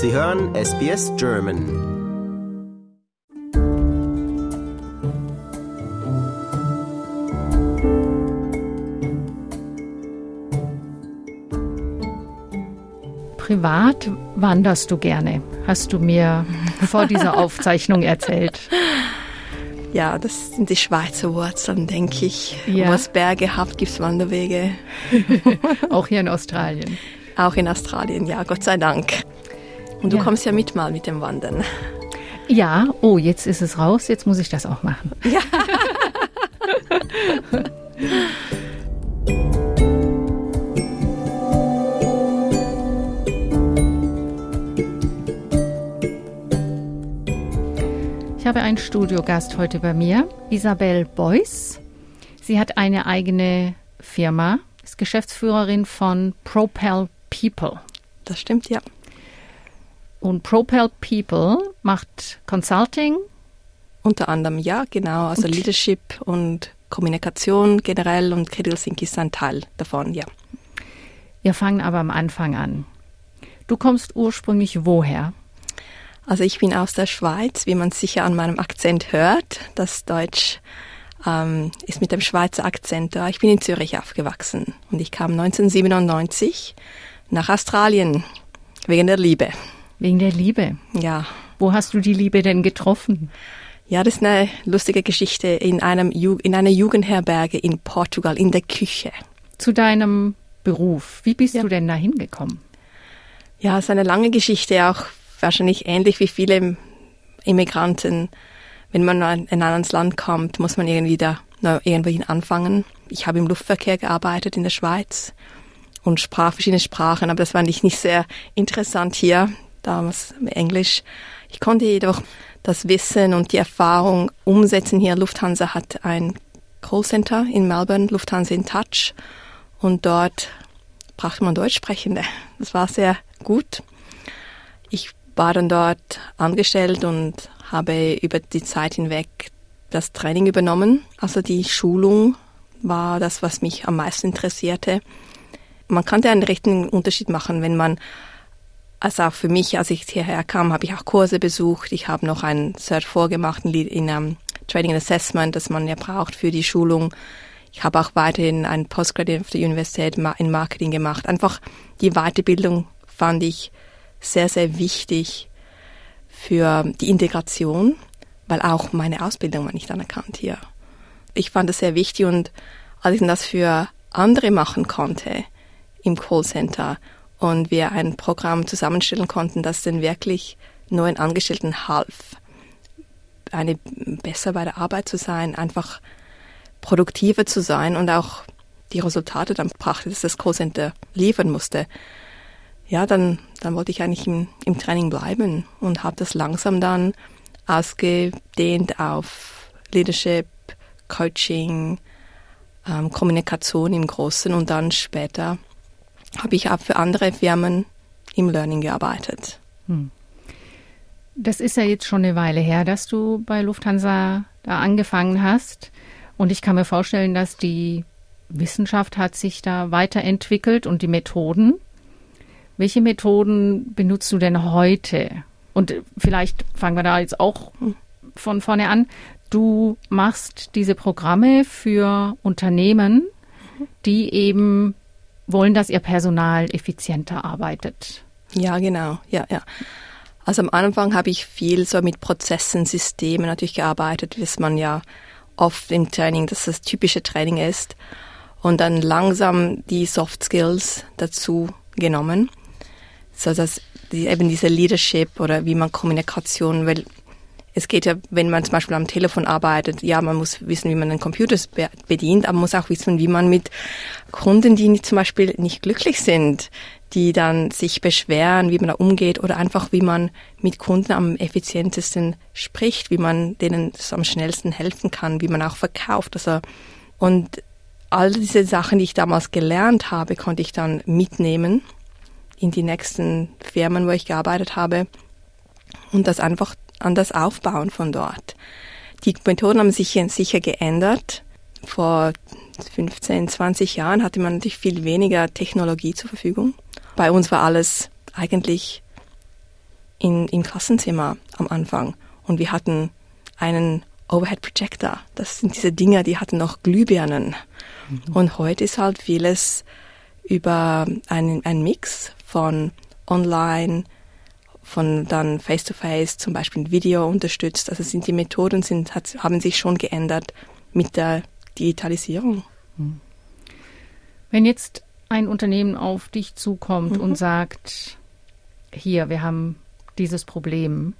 Sie hören SBS German. Privat wanderst du gerne, hast du mir vor dieser Aufzeichnung erzählt. Ja, das sind die Schweizer Wurzeln, denke ich. Ja. Wo es Berge hat, gibt es Wanderwege. Auch hier in Australien. Auch in Australien, ja, Gott sei Dank. Und du Ja. kommst ja mit mal mit dem Wandern. Ja, oh, jetzt ist es raus, jetzt muss ich das auch machen. Ich habe einen Studiogast heute bei mir, Isabel Beuys. Sie hat eine eigene Firma, ist Geschäftsführerin von Propel People. Das stimmt, ja. Und Propel People macht Consulting, Unter anderem, ja, genau. Also Und- Leadership und Kommunikation generell und Critical Thinking ist ein Teil davon, ja. Wir fangen aber am Anfang an. Du kommst ursprünglich woher? Also ich bin aus der Schweiz, wie man sicher an meinem Akzent hört. Das Deutsch ähm, ist mit dem Schweizer Akzent da. Ich bin in Zürich aufgewachsen und ich kam 1997 nach Australien wegen der Liebe. Wegen der Liebe. Ja, Wo hast du die Liebe denn getroffen? ja, das ist eine lustige Geschichte in einem Ju in einer Jugendherberge in Portugal in der Küche. Zu deinem Beruf. Wie bist Ja. du denn da hingekommen? Ja, es ist eine lange Geschichte, auch wahrscheinlich ähnlich wie viele Immigranten. Wenn man in ein anderes Land kommt, muss man irgendwie da irgendwohin anfangen. Ich habe im Luftverkehr gearbeitet in der Schweiz und sprach verschiedene Sprachen, aber das fand ich nicht sehr interessant hier, damals Englisch. Ich konnte jedoch das Wissen und die Erfahrung umsetzen hier. Lufthansa hat ein Callcenter in Melbourne, Lufthansa in Touch, und dort brauchte man Deutschsprechende. Das war sehr gut. Ich war dann dort angestellt und habe über die Zeit hinweg das Training übernommen. Also die Schulung war das, was mich am meisten interessierte. Man konnte einen rechten Unterschied machen, wenn man, also auch für mich, als ich hierher kam, habe ich auch Kurse besucht. Ich habe noch ein Cert vorgemacht in, in um, Trading and Assessment, das man ja braucht für die Schulung. Ich habe auch weiterhin ein Postgraduate auf der Universität in Marketing gemacht. Einfach die Weiterbildung fand ich sehr, sehr wichtig für die Integration, weil auch meine Ausbildung war nicht anerkannt hier. Ich fand das sehr wichtig und als ich das für andere machen konnte im Callcenter und wir ein Programm zusammenstellen konnten, das den wirklich neuen Angestellten half, eine besser bei der Arbeit zu sein, einfach produktiver zu sein und auch die Resultate dann brachte, dass das Callcenter liefern musste. Ja, dann, dann wollte ich eigentlich im, im Training bleiben und habe das langsam dann ausgedehnt auf Leadership, Coaching, ähm, Kommunikation im Großen und dann später habe ich auch für andere Firmen im Learning gearbeitet. Das ist ja jetzt schon eine Weile her, dass du bei Lufthansa da angefangen hast. Und ich kann mir vorstellen, dass die Wissenschaft hat sich da weiterentwickelt und die Methoden. Welche Methoden benutzt du denn heute? Und vielleicht fangen wir da jetzt auch von vorne an. Du machst diese Programme für Unternehmen, die eben wollen, dass ihr Personal effizienter arbeitet. Ja, genau. Ja, ja. Also am Anfang habe ich viel so mit Prozessen, Systemen natürlich gearbeitet, wie es man ja oft im Training, dass das typische Training ist. Und dann langsam die Soft Skills dazu genommen. So dass die, eben diese Leadership oder wie man Kommunikation, weil es geht ja, wenn man zum Beispiel am Telefon arbeitet, ja, man muss wissen, wie man den Computer be- bedient, aber man muss auch wissen, wie man mit Kunden, die zum Beispiel nicht glücklich sind, die dann sich beschweren, wie man da umgeht oder einfach, wie man mit Kunden am effizientesten spricht, wie man denen am schnellsten helfen kann, wie man auch verkauft. Also, und all diese Sachen, die ich damals gelernt habe, konnte ich dann mitnehmen in die nächsten Firmen, wo ich gearbeitet habe und das einfach anders aufbauen von dort. Die Methoden haben sich sicher geändert. Vor 15, 20 Jahren hatte man natürlich viel weniger Technologie zur Verfügung. Bei uns war alles eigentlich in, im Klassenzimmer am Anfang und wir hatten einen Overhead Projector. Das sind diese Dinger, die hatten noch Glühbirnen. Mhm. Und heute ist halt vieles über einen, einen Mix von online, von dann Face-to-Face, -face, zum Beispiel Video unterstützt. Also sind die Methoden sind, hat, haben sich schon geändert mit der Digitalisierung. Mhm. Wenn jetzt ein Unternehmen auf dich zukommt mhm. und sagt, hier, wir haben dieses Problem.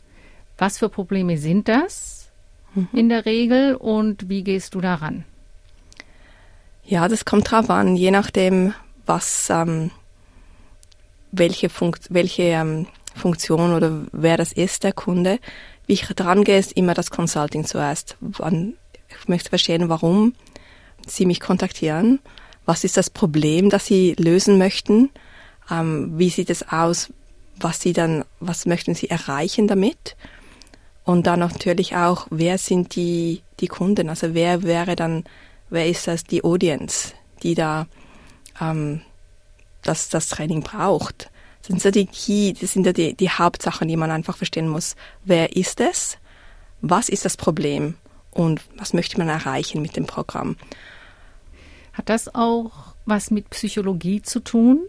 Was für Probleme sind das mhm. in der Regel und wie gehst du daran? Ja, das kommt drauf an, je nachdem, was, ähm, welche, Funkt welche ähm, Funktion oder wer das ist, der Kunde. Wie ich dran gehe, ist immer das Consulting zuerst. Ich möchte verstehen, warum sie mich kontaktieren was ist das Problem, das Sie lösen möchten? Ähm, wie sieht es aus? Was Sie dann, was möchten Sie erreichen damit? Und dann natürlich auch, wer sind die, die Kunden? Also wer wäre dann, wer ist das die Audience, die da ähm, das, das Training braucht? Das sind so die Key, das sind ja die, die Hauptsachen, die man einfach verstehen muss. Wer ist es? Was ist das Problem? Und was möchte man erreichen mit dem Programm? Hat das auch was mit Psychologie zu tun?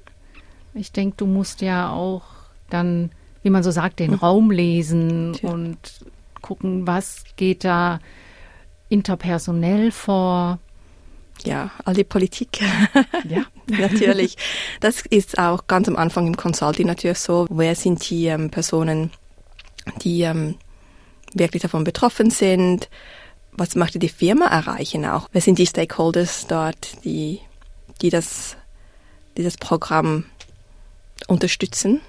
Ich denke, du musst ja auch dann, wie man so sagt, den hm. Raum lesen Tja. und gucken, was geht da interpersonell vor. Ja, all die Politik. Ja, natürlich. Das ist auch ganz am Anfang im Consulting natürlich so. Wer sind die ähm, Personen, die ähm, wirklich davon betroffen sind? was möchte die Firma erreichen auch? Wer sind die Stakeholders dort, die, die das, die das Programm unterstützen?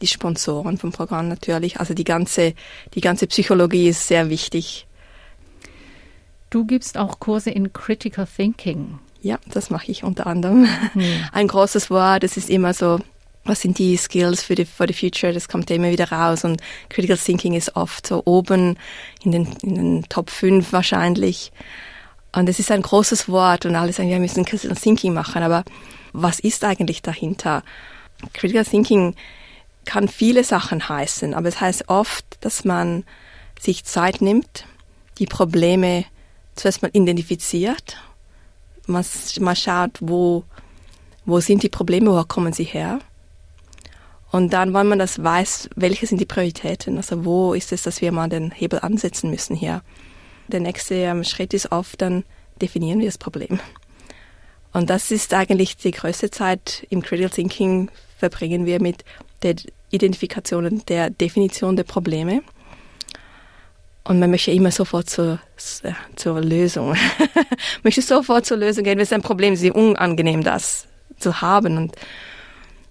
Die Sponsoren vom Programm natürlich. Also die ganze, die ganze Psychologie ist sehr wichtig. Du gibst auch Kurse in Critical Thinking. Ja, das mache ich unter anderem. Hm. Ein großes Wort, es ist immer so, was sind die Skills für die, for the future, das kommt ja immer wieder raus und Critical Thinking ist oft so oben in den, in den Top 5 wahrscheinlich. Und es ist ein großes Wort und alle sagen, wir müssen Critical Thinking machen, aber was ist eigentlich dahinter? Critical Thinking kann viele Sachen heißen, aber es heißt oft, dass man sich Zeit nimmt, die Probleme zuerst mal identifiziert, man, man schaut, wo, wo sind die Probleme, wo kommen sie her und dann, wenn man das weiß, welche sind die Prioritäten, also wo ist es, dass wir mal den Hebel ansetzen müssen hier. Der nächste ähm, Schritt ist oft, dann definieren wir das Problem. Und das ist eigentlich die größte Zeit im Critical Thinking verbringen wir mit der Identifikation und der Definition der Probleme. Und man möchte immer sofort zur, zur Lösung. möchte sofort zur Lösung gehen, wenn es ein Problem ist, sehr unangenehm das zu haben. Und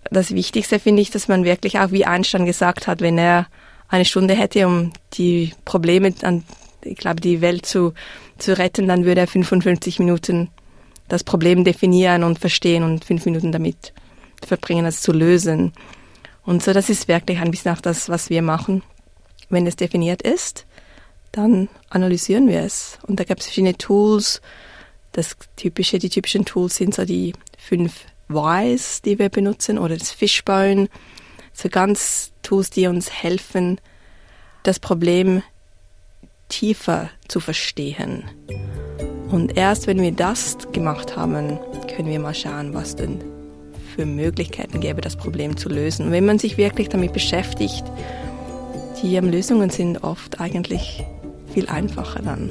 das Wichtigste finde ich, dass man wirklich auch, wie Einstein gesagt hat, wenn er eine Stunde hätte, um die Probleme an, ich glaube, die Welt zu, zu retten, dann würde er 55 Minuten das Problem definieren und verstehen und fünf Minuten damit verbringen, es zu lösen. Und so, das ist wirklich ein bisschen auch das, was wir machen. Wenn es definiert ist, dann analysieren wir es. Und da gibt es verschiedene Tools. Das typische, die typischen Tools sind so die fünf Wise, die wir benutzen, oder das Fishbone. So ganz Tools, die uns helfen, das Problem tiefer zu verstehen. Und erst wenn wir das gemacht haben, können wir mal schauen, was denn für Möglichkeiten gäbe, das Problem zu lösen. Und wenn man sich wirklich damit beschäftigt, die Lösungen sind oft eigentlich viel einfacher dann.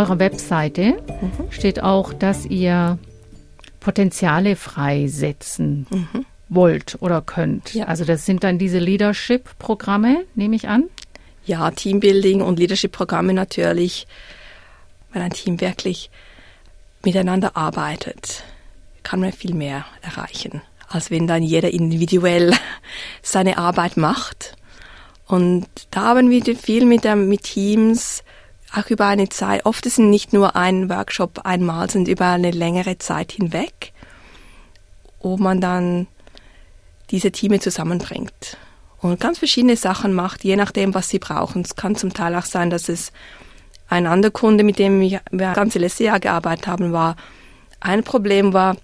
eurer Webseite mhm. steht auch, dass ihr Potenziale freisetzen mhm. wollt oder könnt. Ja. Also das sind dann diese Leadership-Programme, nehme ich an. Ja, Teambuilding und Leadership-Programme natürlich, weil ein Team wirklich miteinander arbeitet, kann man viel mehr erreichen, als wenn dann jeder individuell seine Arbeit macht. Und da haben wir viel mit, mit Teams auch über eine Zeit, oft ist nicht nur ein Workshop einmal, sind über eine längere Zeit hinweg, wo man dann diese Teams zusammenbringt und ganz verschiedene Sachen macht, je nachdem, was sie brauchen. Es kann zum Teil auch sein, dass es ein anderer Kunde, mit dem wir das ganze letzte Jahr gearbeitet haben, war, ein Problem war,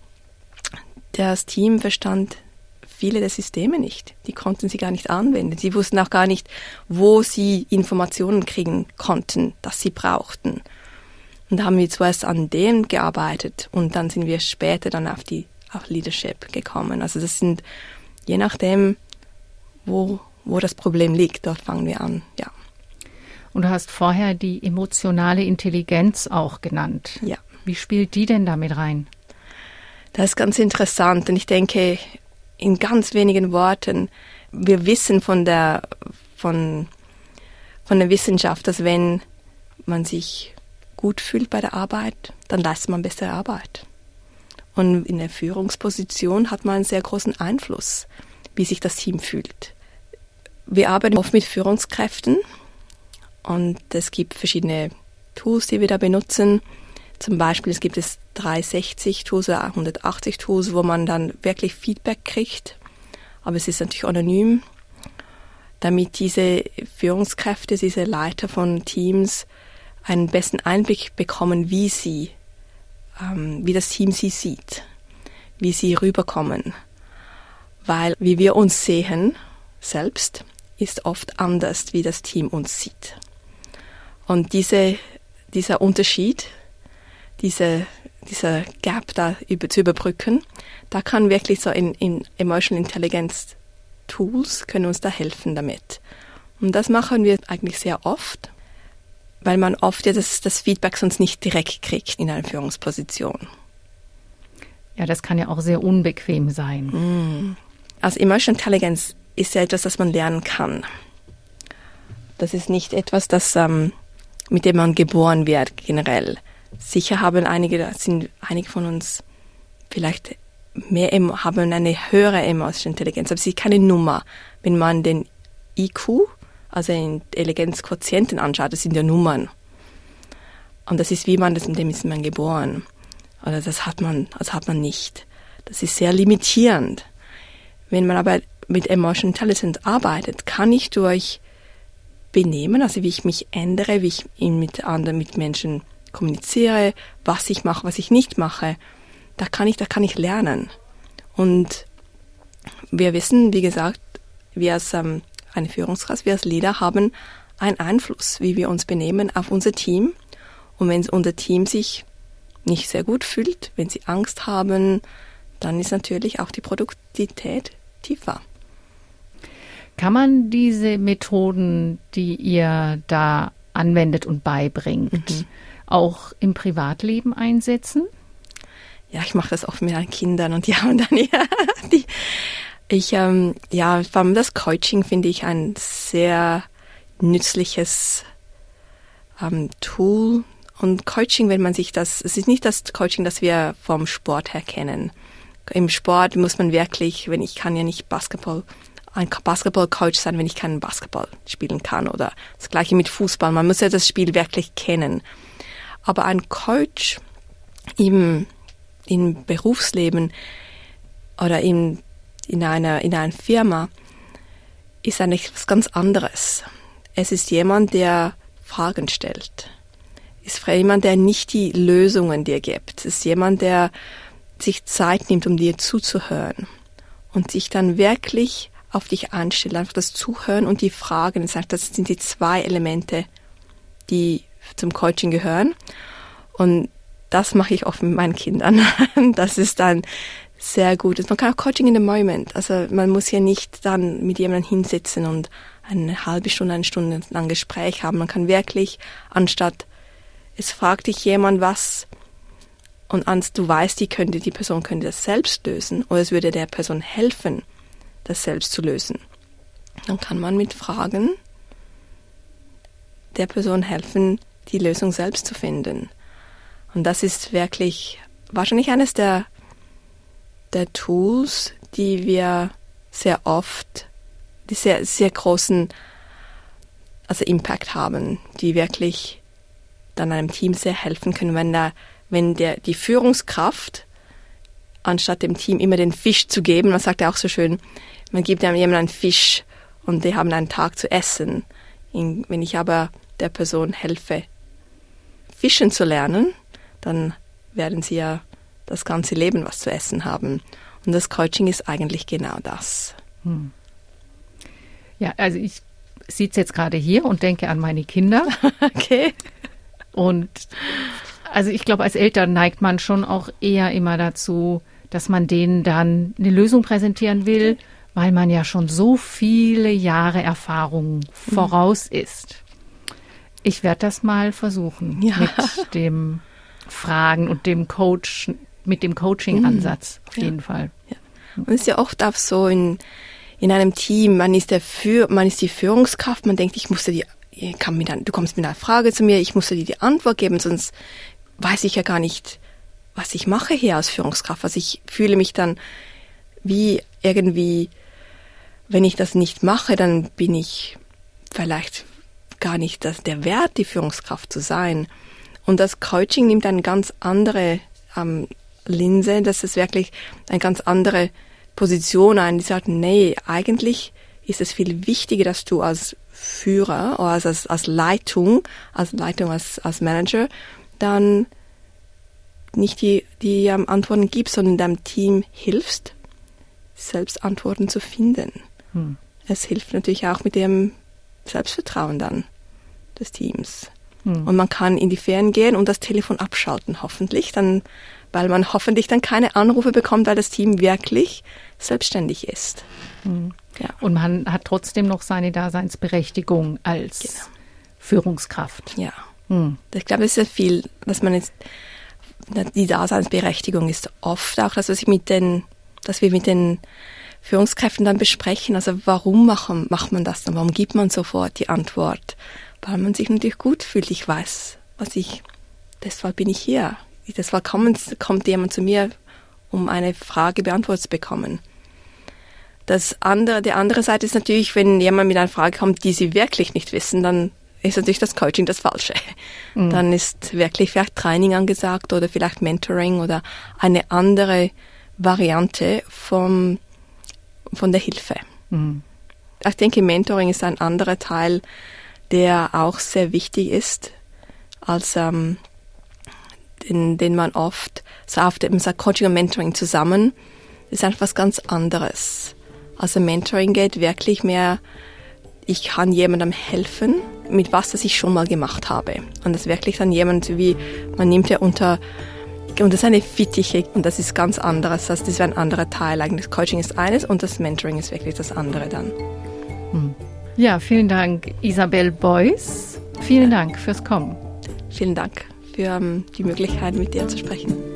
das Team verstand viele der Systeme nicht. Die konnten sie gar nicht anwenden. Sie wussten auch gar nicht, wo sie Informationen kriegen konnten, das sie brauchten. Und da haben wir zuerst an dem gearbeitet und dann sind wir später dann auf die auf Leadership gekommen. Also das sind je nachdem, wo, wo das Problem liegt, dort fangen wir an, ja. Und du hast vorher die emotionale Intelligenz auch genannt. Ja. Wie spielt die denn damit rein? Das ist ganz interessant und ich denke, in ganz wenigen Worten, wir wissen von der, von, von der Wissenschaft, dass wenn man sich gut fühlt bei der Arbeit, dann leistet man bessere Arbeit. Und in der Führungsposition hat man einen sehr großen Einfluss, wie sich das Team fühlt. Wir arbeiten oft mit Führungskräften und es gibt verschiedene Tools, die wir da benutzen. Zum Beispiel es gibt es 360 Tools oder 180 Tools, wo man dann wirklich Feedback kriegt. Aber es ist natürlich anonym, damit diese Führungskräfte, diese Leiter von Teams einen besten Einblick bekommen, wie sie, ähm, wie das Team sie sieht, wie sie rüberkommen. Weil wie wir uns sehen selbst ist oft anders, wie das Team uns sieht. Und diese, dieser Unterschied, diese, dieser Gap da über, zu überbrücken, da kann wirklich so in, in Emotional Intelligence Tools können uns da helfen damit. Und das machen wir eigentlich sehr oft weil man oft ja das, das Feedback sonst nicht direkt kriegt in einer Führungsposition. Ja, das kann ja auch sehr unbequem sein. Mm. Also Emotional Intelligence ist ja etwas, das man lernen kann. Das ist nicht etwas, das ähm, mit dem man geboren wird generell. Sicher haben einige, sind einige von uns vielleicht mehr haben eine höhere Emotional Intelligence, aber sie ist keine Nummer. Wenn man den IQ also in Intelligenzquotienten anschaut, das sind ja Nummern. Und das ist wie man das, mit dem ist man geboren. Oder das hat man, das hat man nicht. Das ist sehr limitierend. Wenn man aber mit Emotional Intelligence arbeitet, kann ich durch Benehmen, also wie ich mich ändere, wie ich mit anderen, mit Menschen kommuniziere, was ich mache, was ich nicht mache, da kann ich, da kann ich lernen. Und wir wissen, wie gesagt, wir als ähm, eine Führungskraft, wir als Leader haben einen Einfluss, wie wir uns benehmen auf unser Team. Und wenn unser Team sich nicht sehr gut fühlt, wenn sie Angst haben, dann ist natürlich auch die Produktivität tiefer. Kann man diese Methoden, die ihr da anwendet und beibringt, mhm. auch im Privatleben einsetzen? Ja, ich mache das oft mit meinen Kindern und die haben dann ja, die, ich, ähm, ja, vor allem das Coaching finde ich ein sehr nützliches ähm, Tool. Und Coaching, wenn man sich das, es ist nicht das Coaching, das wir vom Sport her kennen. Im Sport muss man wirklich, wenn ich kann ja nicht Basketball, ein Basketball-Coach sein, wenn ich keinen Basketball spielen kann oder das gleiche mit Fußball. Man muss ja das Spiel wirklich kennen. Aber ein Coach im, im Berufsleben oder im in einer, in einer Firma ist eigentlich was ganz anderes. Es ist jemand, der Fragen stellt. Es ist jemand, der nicht die Lösungen dir gibt. Es ist jemand, der sich Zeit nimmt, um dir zuzuhören und sich dann wirklich auf dich anstellt, einfach das Zuhören und die Fragen. Ich sage, das sind die zwei Elemente, die zum Coaching gehören. Und das mache ich oft mit meinen Kindern. Das ist dann sehr gut. Man kann auch Coaching in the Moment. Also man muss ja nicht dann mit jemandem hinsitzen und eine halbe Stunde, eine Stunde lang Gespräch haben. Man kann wirklich, anstatt es fragt dich jemand was und ans du weißt, die könnte, die Person könnte das selbst lösen oder es würde der Person helfen, das selbst zu lösen. Dann kann man mit Fragen der Person helfen, die Lösung selbst zu finden. Und das ist wirklich wahrscheinlich eines der der Tools, die wir sehr oft, die sehr, sehr großen also Impact haben, die wirklich dann einem Team sehr helfen können, wenn da, wenn der, die Führungskraft anstatt dem Team immer den Fisch zu geben, man sagt ja auch so schön, man gibt einem jemandem einen Fisch und die haben einen Tag zu essen. Wenn ich aber der Person helfe, fischen zu lernen, dann werden sie ja das ganze Leben was zu essen haben. Und das Coaching ist eigentlich genau das. Hm. Ja, also ich sitze jetzt gerade hier und denke an meine Kinder. okay. Und also ich glaube, als Eltern neigt man schon auch eher immer dazu, dass man denen dann eine Lösung präsentieren will, weil man ja schon so viele Jahre Erfahrung hm. voraus ist. Ich werde das mal versuchen ja. mit dem Fragen und dem Coach, mit dem Coaching-Ansatz auf ja. jeden Fall. Ja. Und es ist ja oft auch so in, in einem Team, man ist der Für, man ist die Führungskraft, man denkt, ich musste die, kann mir dann, du kommst mit einer Frage zu mir, ich musste dir die Antwort geben, sonst weiß ich ja gar nicht, was ich mache hier als Führungskraft. Also ich fühle mich dann wie irgendwie, wenn ich das nicht mache, dann bin ich vielleicht gar nicht das, der Wert, die Führungskraft zu sein. Und das Coaching nimmt eine ganz andere ähm, Linse, dass es wirklich eine ganz andere Position ein, die sagt, nee, eigentlich ist es viel wichtiger, dass du als Führer oder als, als Leitung, als Leitung, als, als Manager, dann nicht die, die ähm, Antworten gibst, sondern deinem Team hilfst, selbst Antworten zu finden. Hm. Es hilft natürlich auch mit dem Selbstvertrauen dann des Teams. Hm. Und man kann in die Ferien gehen und das Telefon abschalten, hoffentlich, dann, weil man hoffentlich dann keine Anrufe bekommt, weil das Team wirklich selbstständig ist. Hm. Ja. Und man hat trotzdem noch seine Daseinsberechtigung als genau. Führungskraft. Ja. Hm. Ich glaube, es ist ja viel, dass man jetzt, die Daseinsberechtigung ist oft auch das, was ich mit den, dass wir mit den Führungskräften dann besprechen. Also warum machen, macht man das dann? Warum gibt man sofort die Antwort? Weil man sich natürlich gut fühlt. Ich weiß, was ich, deshalb bin ich hier. Deshalb kommt, kommt jemand zu mir, um eine Frage beantwortet zu bekommen. Das andere, die andere Seite ist natürlich, wenn jemand mit einer Frage kommt, die sie wirklich nicht wissen, dann ist natürlich das Coaching das Falsche. Mhm. Dann ist wirklich vielleicht Training angesagt oder vielleicht Mentoring oder eine andere Variante vom von der Hilfe. Mhm. Ich denke, Mentoring ist ein anderer Teil, der auch sehr wichtig ist, als ähm, den, den man oft so auf dem sagt Coaching und Mentoring zusammen. Ist einfach was ganz anderes. Also Mentoring geht wirklich mehr, ich kann jemandem helfen, mit was, das ich schon mal gemacht habe. Und das ist wirklich dann jemand wie, man nimmt ja unter und das ist eine Fittiche und das ist ganz anderes. Das ist ein anderer Teil. Eigentlich das Coaching ist eines und das Mentoring ist wirklich das andere dann. Hm. Ja, vielen Dank, Isabel Beuys. Vielen Dank fürs Kommen. Vielen Dank für um, die Möglichkeit, mit dir zu sprechen.